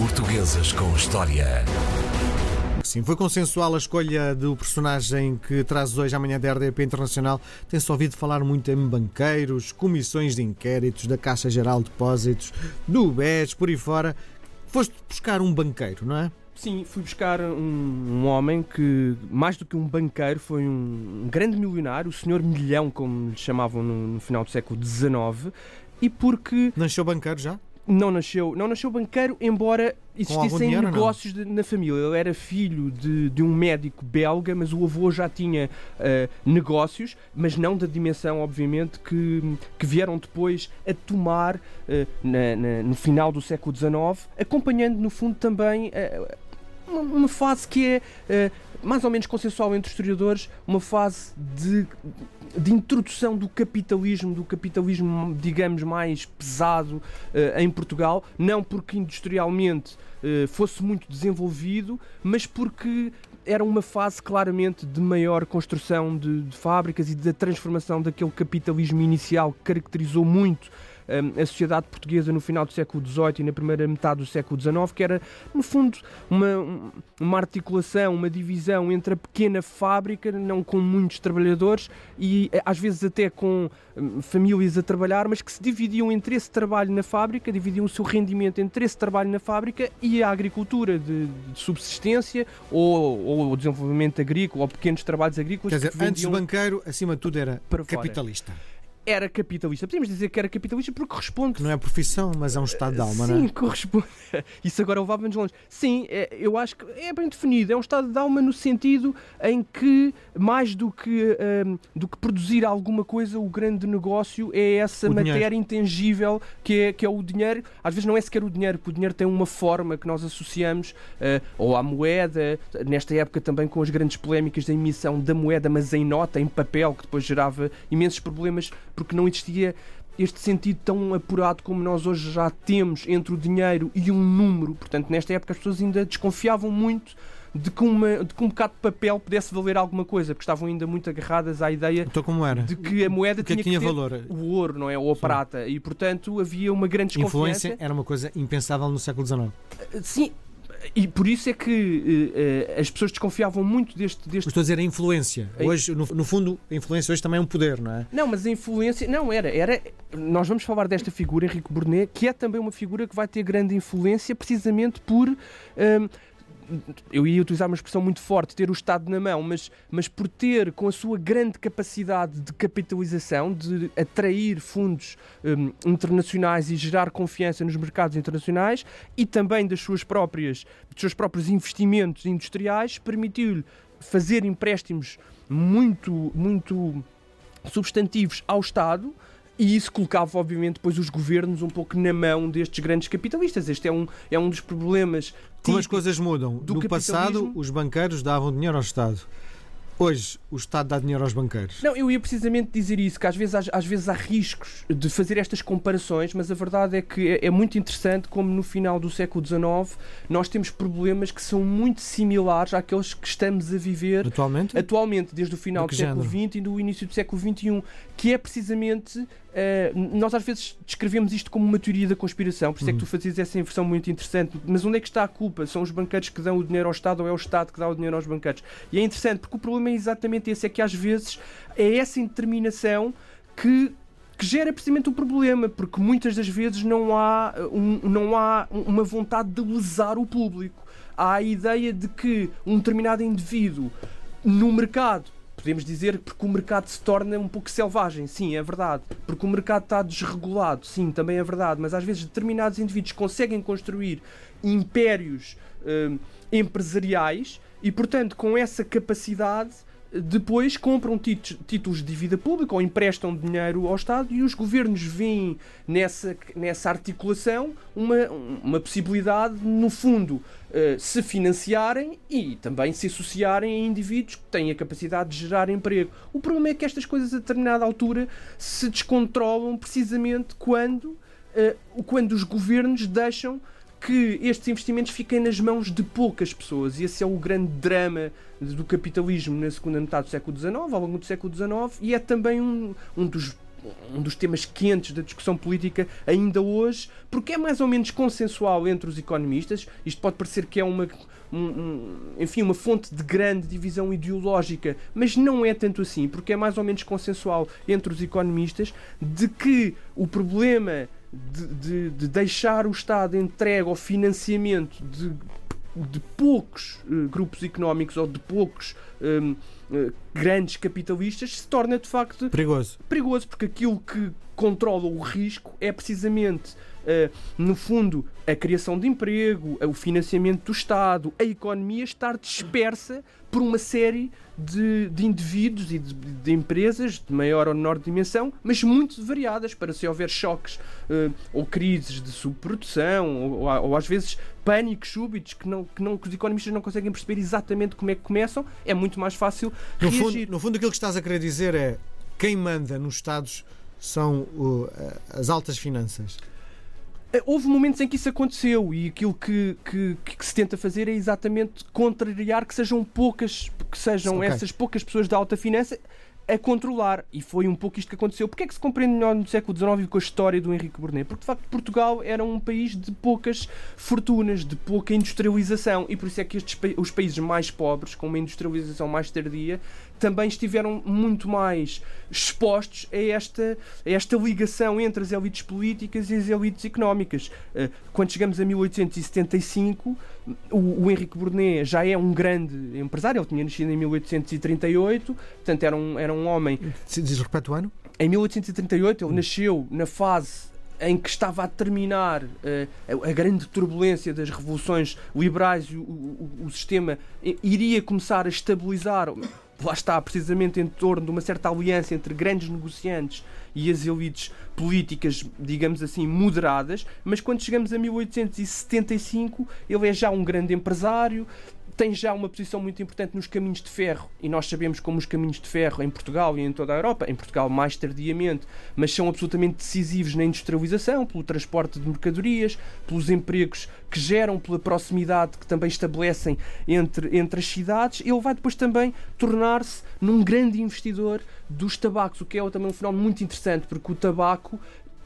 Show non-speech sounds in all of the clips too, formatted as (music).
Portuguesas com História. Sim, foi consensual a escolha do personagem que traz hoje amanhã da RDP Internacional. Tem-se ouvido falar muito em banqueiros, comissões de inquéritos, da Caixa Geral de Depósitos, do BES, por aí fora. Foste buscar um banqueiro, não é? Sim, fui buscar um, um, homem que, mais do que um banqueiro, foi um, um grande milionário, o senhor Milhão, como lhe chamavam no, no final do século XIX, e porque... Nasceu banqueiro já? Não nasceu, não nasceu banqueiro, embora existissem dinheiro, negócios de, na família. Ele era filho de, de, um médico belga, mas o avô já tinha uh, negócios, mas não da dimensão, obviamente, que, que vieram depois a tomar uh, na, na, no final do século XIX, acompanhando, no fundo, também. Uh, uma fase que é mais ou menos consensual entre historiadores, uma fase de de introdução do capitalismo, do capitalismo, digamos, mais pesado uh, em Portugal, não porque industrialmente uh, fosse muito desenvolvido, mas porque era uma fase claramente de maior construção de, de fábricas e da transformação daquele capitalismo inicial que caracterizou muito a sociedade portuguesa no final do século XVIII e na primeira metade do século XIX, que era, no fundo, uma, uma articulação, uma divisão entre a pequena fábrica, não com muitos trabalhadores e eh, às vezes até com hum, famílias a trabalhar, mas que se dividiam entre esse trabalho na fábrica, dividiam o seu rendimento entre esse trabalho na fábrica e a agricultura de, de subsistência ou, ou, o desenvolvimento agrícola ou pequenos trabalhos agrícolas. Quer dizer, antes banqueiro, acima de tudo era capitalista. Fora era capitalista. Podemos dizer que era capitalista porque corresponde. Que não é profissão, mas é um estado de alma, Sim, não é? Sim, corresponde. (laughs) Isso agora levava-nos longe. Sim, é, eu acho que é bem definido. É um estado de alma no sentido em que, mais do que, um, do que produzir alguma coisa, o grande negócio é essa o matéria dinheiro. intangível que é, que é o dinheiro. Às vezes não é sequer o dinheiro, porque o dinheiro tem uma forma que nós associamos uh, ou à moeda, nesta época também com as grandes polémicas da emissão da moeda, mas em nota, em papel, que depois gerava imensos problemas porque não existia este sentido tão apurado como nós hoje já temos entre o dinheiro e um número. Portanto, nesta época as pessoas ainda desconfiavam muito de que, uma, de que um bocado de papel pudesse valer alguma coisa, porque estavam ainda muito agarradas à ideia então, como era? de que a moeda que tinha, que tinha que valor. o ouro, não é? Ou a Sim. prata. E, portanto, havia uma grande desconfiança. Influência era uma coisa impensável no século XIX. Sim, e por isso é que uh, as pessoas desconfiavam muito deste. deste... Estou a dizer a influência. Hoje, no, no, fundo, a influência hoje também é um poder, não é? Não, mas a influência. Não, era. era nós vamos falar desta figura, Henrique Burnet, que é também uma figura que vai ter grande influência precisamente por. Uh, eu ia utilizar uma expressão muito forte, ter o Estado na mão, mas, mas por ter, com a sua grande capacidade de capitalização, de atrair fundos um, internacionais e gerar confiança nos mercados internacionais e também das suas próprias, dos seus próprios investimentos industriais, permitiu-lhe fazer empréstimos muito, muito substantivos ao Estado e isso colocava, obviamente, depois os governos um pouco na mão destes grandes capitalistas. Este é um, é um dos problemas. Como as coisas mudam. No passado, os banqueiros davam dinheiro ao Estado. Hoje, o Estado dá dinheiro aos banqueiros. Não, eu ia precisamente dizer isso, que às vezes, às, às vezes há riscos de fazer estas comparações, mas a verdade é que é, é, muito interessante como no final do século XIX nós temos problemas que são muito similares àqueles que estamos a viver atualmente, atualmente desde o final do, do século XX e do início do século XXI, que é precisamente Uh, nós às vezes descrevemos isto como uma teoria da conspiração, por isso uhum. é que tu fazias essa inversão muito interessante. Mas onde é que está a culpa? São os banqueiros que dão o dinheiro ao Estado ou é o Estado que dá o dinheiro aos banqueiros? E é interessante porque o problema é exatamente esse: é que às vezes é essa indeterminação que que gera precisamente o problema, porque muitas das vezes não há, um, não há uma vontade de lesar o público. Há a ideia de que um determinado indivíduo no mercado podemos dizer porque o mercado se torna um pouco selvagem, sim, é verdade. Porque o mercado está desregulado, sim, também é verdade. Mas às vezes determinados indivíduos conseguem construir impérios hum, empresariais e, portanto, com essa capacidade depois compram títulos de dívida pública ou emprestam dinheiro ao Estado e os governos veem nessa, nessa articulação uma, uma possibilidade, no fundo, uh, se financiarem e também se associarem a indivíduos que têm a capacidade de gerar emprego. O problema é que estas coisas a determinada altura se descontrolam precisamente quando, uh, quando os governos deixam que estes investimentos fiquem nas mãos de poucas pessoas. E esse é o grande drama do capitalismo na segunda metade do século XIX, ao longo do século XIX, e é também um, um dos um dos temas quentes da discussão política ainda hoje, porque é mais ou menos consensual entre os economistas. Isto pode parecer que é uma, um, um, enfim, uma fonte de grande divisão ideológica, mas não é tanto assim, porque é mais ou menos consensual entre os economistas de que o problema de, de, de deixar o Estado entregue ao financiamento de, de poucos uh, grupos económicos ou de poucos um, uh, grandes capitalistas se torna de facto perigoso. perigoso, porque aquilo que controla o risco é precisamente Uh, no fundo, a criação de emprego, o financiamento do Estado, a economia estar dispersa por uma série de, de indivíduos e de, de, empresas de maior ou menor dimensão, mas muito variadas, para se houver choques uh, ou crises de subprodução, ou, ou, ou, às vezes pânicos súbitos que, não, que, não, que os economistas não conseguem perceber exatamente como é que começam, é muito mais fácil no reagir. Fundo, no fundo, aquilo que estás a querer dizer é quem manda nos Estados são uh, as altas finanças. Eh, houve momentos em que isso aconteceu e aquilo que, que, que, se tenta fazer é exatamente contrariar que sejam poucas, que sejam okay. essas poucas pessoas da alta finança a controlar. E foi um pouco isto que aconteceu. Porquê é que se compreende melhor no século XIX com a história do Henrique Burnet? Porque, de facto, Portugal era um país de poucas fortunas, de pouca industrialização. E por isso é que estes, os países mais pobres, com uma industrialização mais tardia, também estiveram muito mais expostos a esta, a esta ligação entre as elites políticas e as elites económicas. Eh, quando chegamos a 1875, o, o Henrique Burnet já é um grande empresário, ele tinha nascido em 1838, portanto era um, era um homem. Se diz repete o ano? Em 1838, ele nasceu na fase em que estava a terminar uh, a, grande turbulência das revoluções liberais e o, o, o, sistema iria começar a estabilizar lá está, precisamente em torno de uma certa aliança entre grandes negociantes e as elites políticas, digamos assim, moderadas, mas quando chegamos a 1875, ele é já um grande empresário, tem já uma posição muito importante nos caminhos de ferro, e nós sabemos como os caminhos de ferro em Portugal e em toda a Europa, em Portugal mais tardiamente, mas são absolutamente decisivos na industrialização, pelo transporte de mercadorias, pelos empregos que geram, pela proximidade que também estabelecem entre, entre as cidades. Ele vai depois também tornar-se num grande investidor dos tabacos, o que é também um fenómeno muito interessante, porque o tabaco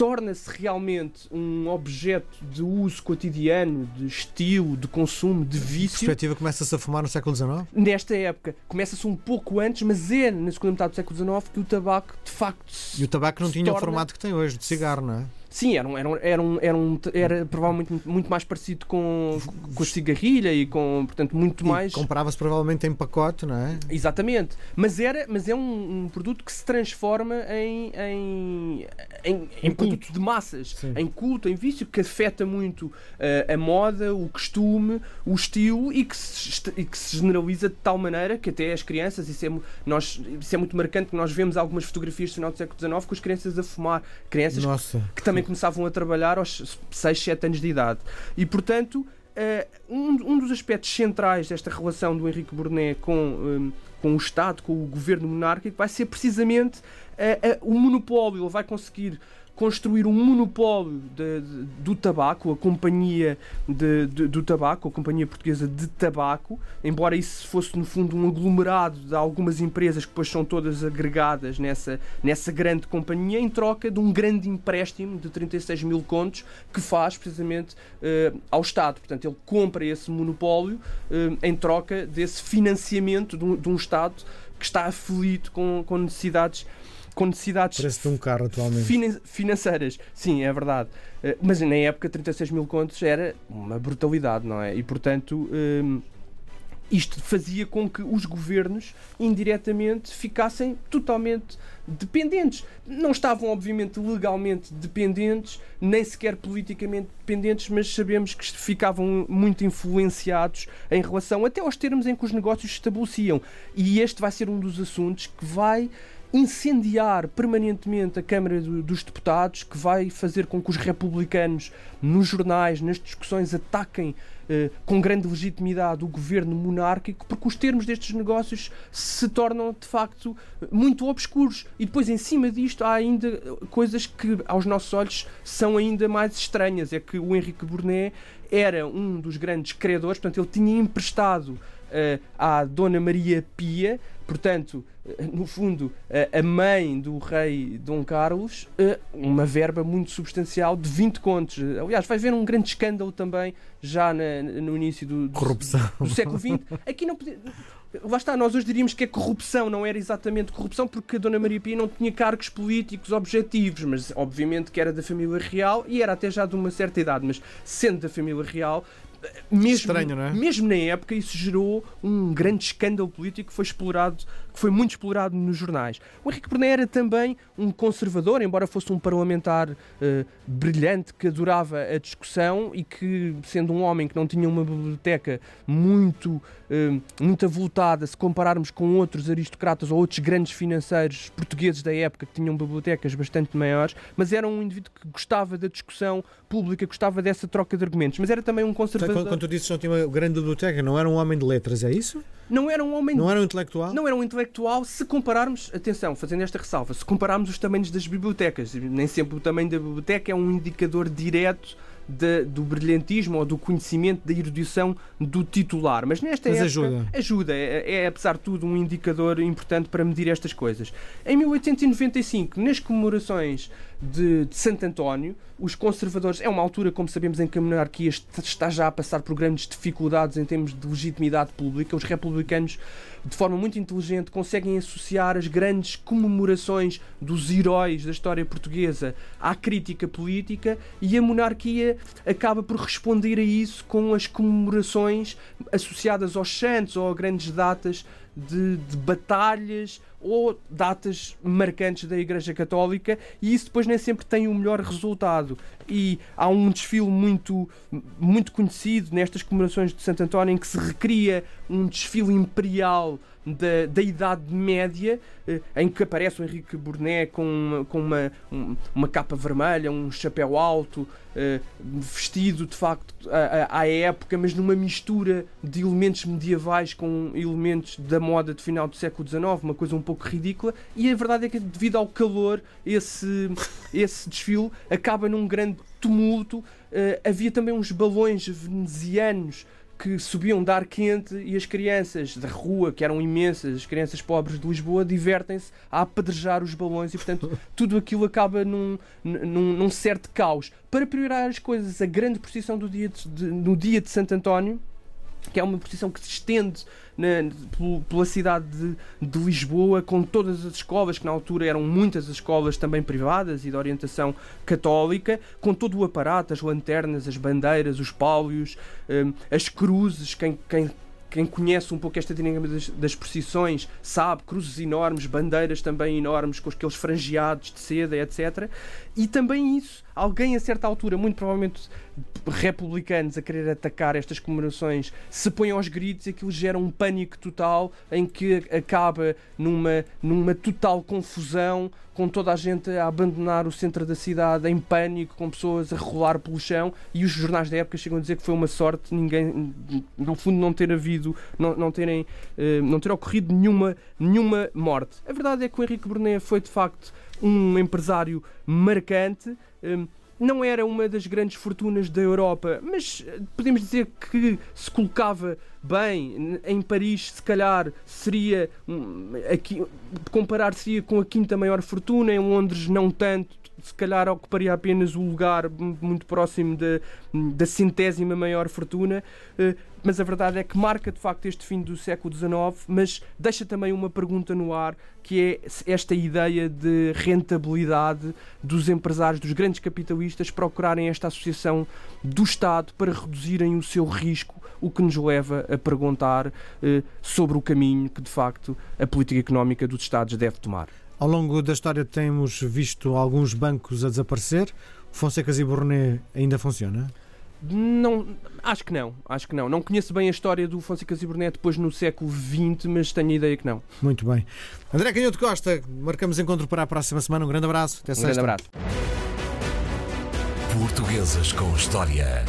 torna-se realmente um objeto de uso cotidiano, de estilo, de consumo, de vício. A perspectiva começa-se a fumar no século XIX? Nesta época. Começa-se um pouco antes, mas é na segunda metade do século XIX que o tabaco, de facto, E o tabaco não tinha torna... o formato que tem hoje, de cigarro, não é? Sim, era, um, era, um, era, um, era, um, era provavelmente muito, muito mais parecido com, com a cigarrilha e com, portanto, muito mais. Comprava-se provavelmente em pacote, não é? Exatamente. Mas, era, mas é um, um produto que se transforma em, em, em, em produto de massas, Sim. em culto, em vício, que afeta muito uh, a moda, o costume, o estilo e que, se, e que se generaliza de tal maneira que até as crianças, isso é, nós, isso é muito marcante, que nós vemos algumas fotografias do final do século XIX com as crianças a fumar. Crianças Nossa. que também começavam a trabalhar aos 6, 7 anos de idade. E, portanto, eh, um, dos aspectos centrais desta relação do Henrique Burnet com, um, com o Estado, com o governo monárquico, vai ser precisamente uh, o monopólio. Ele vai conseguir construir um monopólio de, de, do tabaco, a companhia de, do tabaco, a companhia portuguesa de tabaco, embora isso fosse no fundo um aglomerado de algumas empresas que depois são todas agregadas nessa, nessa grande companhia, em troca de um grande empréstimo de 36 mil contos que faz precisamente uh, ao Estado. Portanto, ele compra esse monopólio uh, em troca desse financiamento de um, de um Estado que está aflito com, com necessidades com necessidades Parece um carro atualmente. Finan financeiras. Sim, é verdade. Uh, mas na época 36 mil contos era uma brutalidade, não é? E portanto. Uh, isto fazia com que os governos indiretamente ficassem totalmente dependentes. Não estavam, obviamente, legalmente dependentes, nem sequer politicamente dependentes, mas sabemos que ficavam muito influenciados em relação até aos termos em que os negócios se estabeleciam. E este vai ser um dos assuntos que vai incendiar permanentemente a Câmara dos Deputados, que vai fazer com que os republicanos, nos jornais, nas discussões, ataquem eh, com grande legitimidade o governo monárquico, porque os termos destes negócios se tornam de facto muito obscuros. E depois, em cima disto, há ainda coisas que, aos nossos olhos, são ainda mais estranhas. É que o Henrique Burnet era um dos grandes credores, portanto, ele tinha emprestado uh, à Dona Maria Pia, portanto, no fundo, a mãe do rei Dom Carlos, uma verba muito substancial de 20 contos. Aliás, vai haver um grande escândalo também já na, no início do, do, do século XX. Aqui não podia Lá está, nós hoje diríamos que é corrupção, não era exatamente corrupção, porque a Dona Maria Pia não tinha cargos políticos objetivos, mas obviamente que era da família real e era até já de uma certa idade, mas sendo da família real, mesmo, Estranho, não é? mesmo na época, isso gerou um grande escândalo político que foi explorado, que foi muito explorado nos jornais. O Henrique Bernet era também um conservador, embora fosse um parlamentar uh, brilhante que adorava a discussão e que, sendo um homem que não tinha uma biblioteca muito, uh, muito avultada, se compararmos com outros aristocratas ou outros grandes financeiros portugueses da época que tinham bibliotecas bastante maiores, mas era um indivíduo que gostava da discussão pública, gostava dessa troca de argumentos, mas era também um conservador quando, quando tu dizes que não tinha uma grande biblioteca, não era um homem de letras, é isso? Não era um homem. Não era um intelectual? Não era um intelectual se compararmos, atenção, fazendo esta ressalva, se compararmos os tamanhos das bibliotecas. Nem sempre o tamanho da biblioteca é um indicador direto de, do brilhantismo ou do conhecimento, da erudição do titular. Mas nesta Mas época, ajuda. Ajuda. É, é, apesar de tudo, um indicador importante para medir estas coisas. Em 1895, nas comemorações de, de Santo António, os conservadores, é uma altura, como sabemos, em que a monarquia está já a passar por grandes dificuldades em termos de legitimidade pública. Os republicanos, de forma muito inteligente, conseguem associar as grandes comemorações dos heróis da história portuguesa à crítica política e a monarquia acaba por responder a isso com as comemorações associadas aos santos ou a grandes datas de, de, batalhas ou datas marcantes da Igreja Católica e isso depois nem sempre tem o melhor resultado. E há um desfile muito, muito conhecido nestas comemorações de Santo António em que se recria um desfile imperial da, da Idade Média, eh, em que aparece o Henrique Burnet com, uma, com uma, uma capa vermelha, um chapéu alto, eh, vestido de facto à, à época, mas numa mistura de elementos medievais com elementos da moda de final do século XIX, uma coisa um pouco ridícula. E a verdade é que, devido ao calor, esse, esse desfile acaba num grande tumulto. Uh, havia também uns balões venezianos que subiam de ar quente e as crianças da rua, que eram imensas, as crianças pobres de Lisboa, divertem-se a apedrejar os balões e, portanto, (laughs) tudo aquilo acaba num, num, num certo caos. Para piorar as coisas, a grande procissão do dia de, de, no dia de Santo António que é uma posição que se estende na, pela cidade de, de, Lisboa, com todas as escolas, que na altura eram muitas as escolas também privadas e de orientação católica, com todo o aparato, as lanternas, as bandeiras, os pálios, um, as cruzes, quem, quem quem conhece um pouco esta dinâmica das, das procissões sabe, cruzes enormes, bandeiras também enormes, com aqueles frangeados de seda, etc. E também isso, alguém a certa altura, muito provavelmente republicanos a querer atacar estas comemorações, se põem aos gritos e aquilo gera um pânico total em que acaba numa, numa total confusão, com toda a gente a abandonar o centro da cidade em pânico, com pessoas a rolar pelo chão e os jornais da época chegam a dizer que foi uma sorte ninguém, no fundo, não ter havido, não, não, terem, eh, não ter ocorrido nenhuma, nenhuma morte. A verdade é que o Henrique Brunet foi de facto um empresário marcante. Um, não era uma das grandes fortunas da Europa, mas eh, podemos dizer que se colocava bem. Em Paris, se calhar seria aqui, comparar seria com a quinta maior fortuna, em Londres não tanto, se calhar ocuparia apenas o lugar muito próximo da, da centésima maior fortuna, eh, mas a verdade é que marca de facto este fim do século XIX, mas deixa também uma pergunta no ar, que é esta ideia de rentabilidade dos empresários, dos grandes capitalistas, procurarem esta associação do Estado para reduzirem o seu risco, o que nos leva a perguntar eh, sobre o caminho que de facto a política económica dos Estados deve tomar. Ao longo da história temos visto alguns bancos a desaparecer. Fonsecas e Burnet ainda funciona? Não, acho que não, acho que não. Não conheço bem a história do Fonseca Cibernet depois no século XX, mas tenho a ideia que não. Muito bem. André Canhoto Costa, marcamos encontro para a próxima semana. Um grande abraço. Até um sexta. grande abraço. Portuguesas com História.